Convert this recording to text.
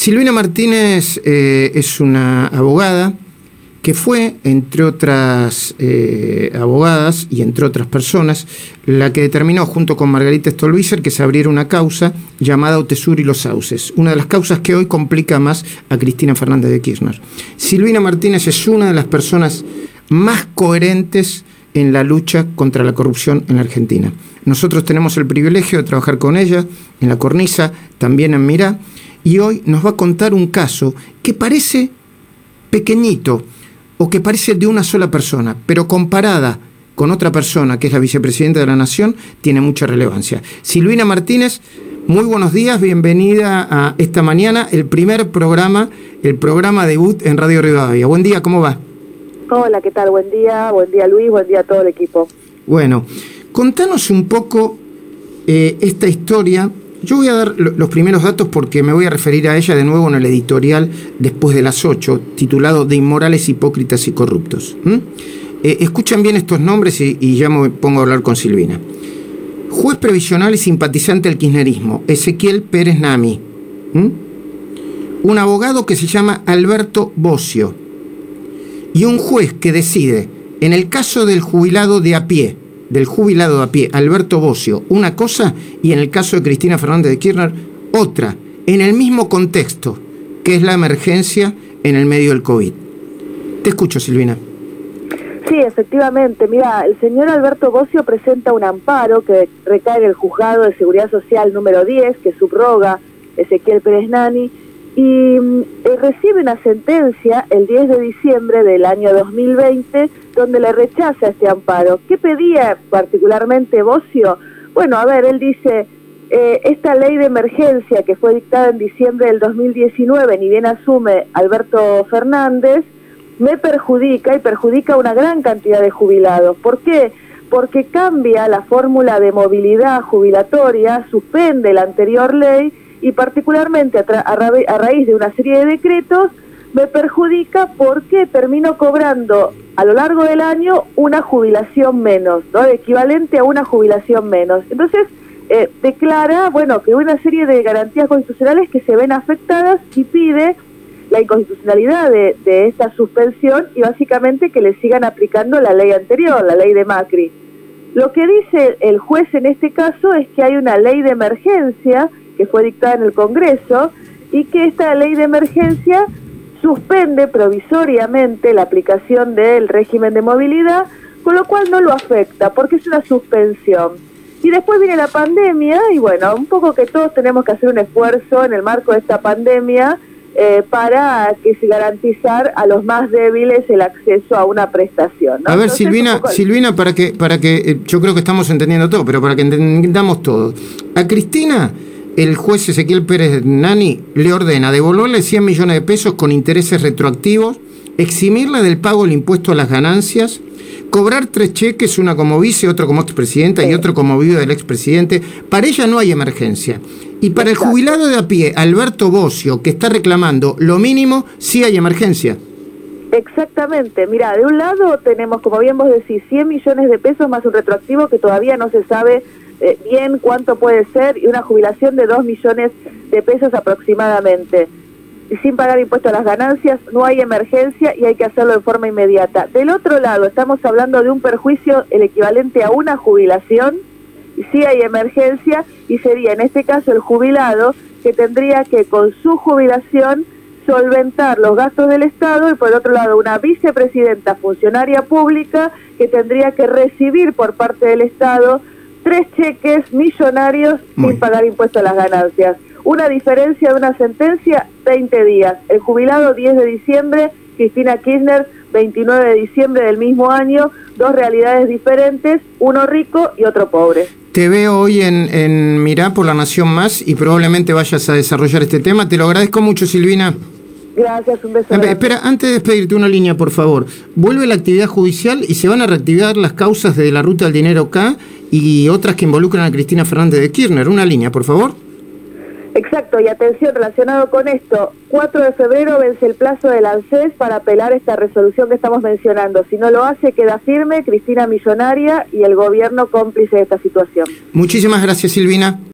Silvina Martínez eh, es una abogada que fue, entre otras eh, abogadas y entre otras personas, la que determinó junto con Margarita Stolbizer que se abriera una causa llamada Otesur y los Sauces, una de las causas que hoy complica más a Cristina Fernández de Kirchner. Silvina Martínez es una de las personas más coherentes en la lucha contra la corrupción en la Argentina. Nosotros tenemos el privilegio de trabajar con ella en la cornisa, también en Mirá, y hoy nos va a contar un caso que parece pequeñito o que parece de una sola persona, pero comparada con otra persona que es la vicepresidenta de la Nación, tiene mucha relevancia. Silvina Martínez, muy buenos días, bienvenida a esta mañana, el primer programa, el programa debut en Radio Rivadavia. Buen día, ¿cómo va? Hola, ¿qué tal? Buen día, buen día Luis, buen día a todo el equipo. Bueno, contanos un poco eh, esta historia yo voy a dar los primeros datos porque me voy a referir a ella de nuevo en el editorial después de las 8, titulado De inmorales, hipócritas y corruptos. Eh, escuchen bien estos nombres y, ya me pongo a hablar con Silvina. Juez previsional y simpatizante del kirchnerismo, Ezequiel Pérez Nami. Un abogado que se llama Alberto Bocio. Y un juez que decide, en el caso del jubilado de a pie, del jubilado a pie, Alberto Bocio, una cosa y en el caso de Cristina Fernández de Kirchner, otra, en el mismo contexto, que es la emergencia en el medio del COVID. Te escucho, Silvina. Sí, efectivamente. Mira, el señor Alberto Bocio presenta un amparo que recae en el Juzgado de Seguridad Social número 10, que subroga Ezequiel Pérez Nani, y eh, recibe una sentencia el 10 de diciembre del año 2020 donde le rechaza este amparo. ¿Qué pedía particularmente Bocio? Bueno, a ver, él dice, eh, esta ley de emergencia que fue dictada en diciembre del 2019, ni bien asume Alberto Fernández, me perjudica y perjudica a una gran cantidad de jubilados. ¿Por qué? Porque cambia la fórmula de movilidad jubilatoria, suspende la anterior ley y particularmente a, raíz de una serie de decretos me perjudica porque termino cobrando a lo largo del año una jubilación menos, ¿no? equivalente a una jubilación menos. Entonces, eh, declara, bueno, que una serie de garantías constitucionales que se ven afectadas y pide la inconstitucionalidad de, de esta suspensión y básicamente que le sigan aplicando la ley anterior, la ley de Macri. Lo que dice el juez en este caso es que hay una ley de emergencia que fue dictada en el Congreso y que esta ley de emergencia suspende provisoriamente la aplicación del régimen de movilidad, con lo cual no lo afecta, porque es una suspensión. Y después viene la pandemia, y bueno, un poco que todos tenemos que hacer un esfuerzo en el marco de esta pandemia eh, para que se garantizar a los más débiles el acceso a una prestación. A ver, Silvina, Silvina, para que, para que eh, yo creo que estamos entendiendo todo, pero para que entendamos todo. A Cristina el juez Ezequiel Pérez Nani le ordena devolverle 100 millones de pesos con intereses retroactivos, eximirla del pago del impuesto a las ganancias, cobrar tres cheques, una como vice, otro como expresidenta y otro como viuda del expresidente. Para ella no hay emergencia. Y para el jubilado de a pie, Alberto Bocio, que está reclamando lo mínimo, sí hay emergencia. Exactamente. Mira, de un lado tenemos, como bien vos decís, 100 millones de pesos más un retroactivo que todavía no se sabe eh, bien cuánto puede ser y una jubilación de 2 millones de pesos aproximadamente. Sin pagar impuestos a las ganancias, no hay emergencia y hay que hacerlo de forma inmediata. Del otro lado, estamos hablando de un perjuicio el equivalente a una jubilación, y sí hay emergencia, y sería en este caso el jubilado que tendría que con su jubilación solventar los gastos del Estado y por otro lado una vicepresidenta funcionaria pública que tendría que recibir por parte del Estado tres cheques millonarios sin pagar impuestos a las ganancias. Una diferencia de una sentencia, 20 días. El jubilado 10 de diciembre, Cristina Kirchner 29 de diciembre del mismo año, dos realidades diferentes, uno rico y otro pobre. Te veo hoy en, en Mirá por la Nación Más y probablemente vayas a desarrollar este tema. Te lo agradezco mucho, Silvina. Gracias, un beso. Espera, antes de despedirte una línea, por favor. Vuelve la actividad judicial y se van a reactivar las causas de la ruta del dinero acá y otras que involucran a Cristina Fernández de Kirchner. Una línea, por favor. Exacto, y atención, relacionado con esto, 4 de febrero vence el plazo del ANSES para apelar esta resolución que estamos mencionando. Si no lo hace, queda firme Cristina Millonaria y el gobierno cómplice de esta situación. Muchísimas gracias, Silvina.